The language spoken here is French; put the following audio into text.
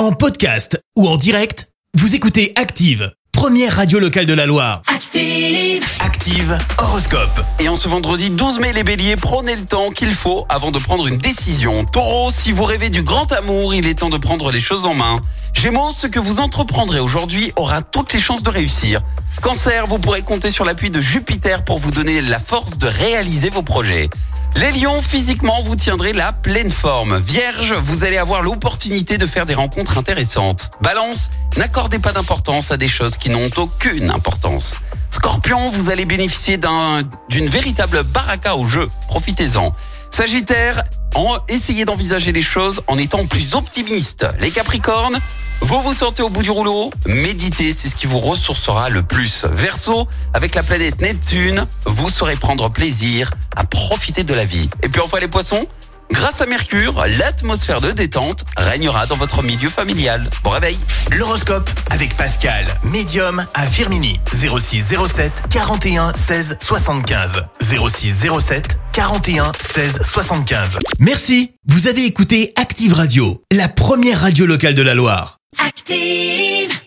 En podcast ou en direct, vous écoutez Active, première radio locale de la Loire. Active. Active Horoscope. Et en ce vendredi 12 mai, les béliers, prenez le temps qu'il faut avant de prendre une décision. Taureau, si vous rêvez du grand amour, il est temps de prendre les choses en main. Gémeaux, ce que vous entreprendrez aujourd'hui aura toutes les chances de réussir. Cancer, vous pourrez compter sur l'appui de Jupiter pour vous donner la force de réaliser vos projets. Les lions, physiquement, vous tiendrez la pleine forme. Vierge, vous allez avoir l'opportunité de faire des rencontres intéressantes. Balance, n'accordez pas d'importance à des choses qui n'ont aucune importance. Scorpion, vous allez bénéficier d'un- d'une véritable baraka au jeu. Profitez-en. Sagittaire, en, essayez d'envisager les choses en étant plus optimiste. Les Capricornes, vous vous sentez au bout du rouleau Méditez, c'est ce qui vous ressourcera le plus. Verseau, avec la planète Neptune, vous saurez prendre plaisir à profiter de la vie. Et puis enfin les poissons, grâce à Mercure, l'atmosphère de détente régnera dans votre milieu familial. Bon réveil L'horoscope avec Pascal, médium à Firmini. 06 07 41 16 75. 06 07 41 16 75. Merci, vous avez écouté Active Radio, la première radio locale de la Loire. Active.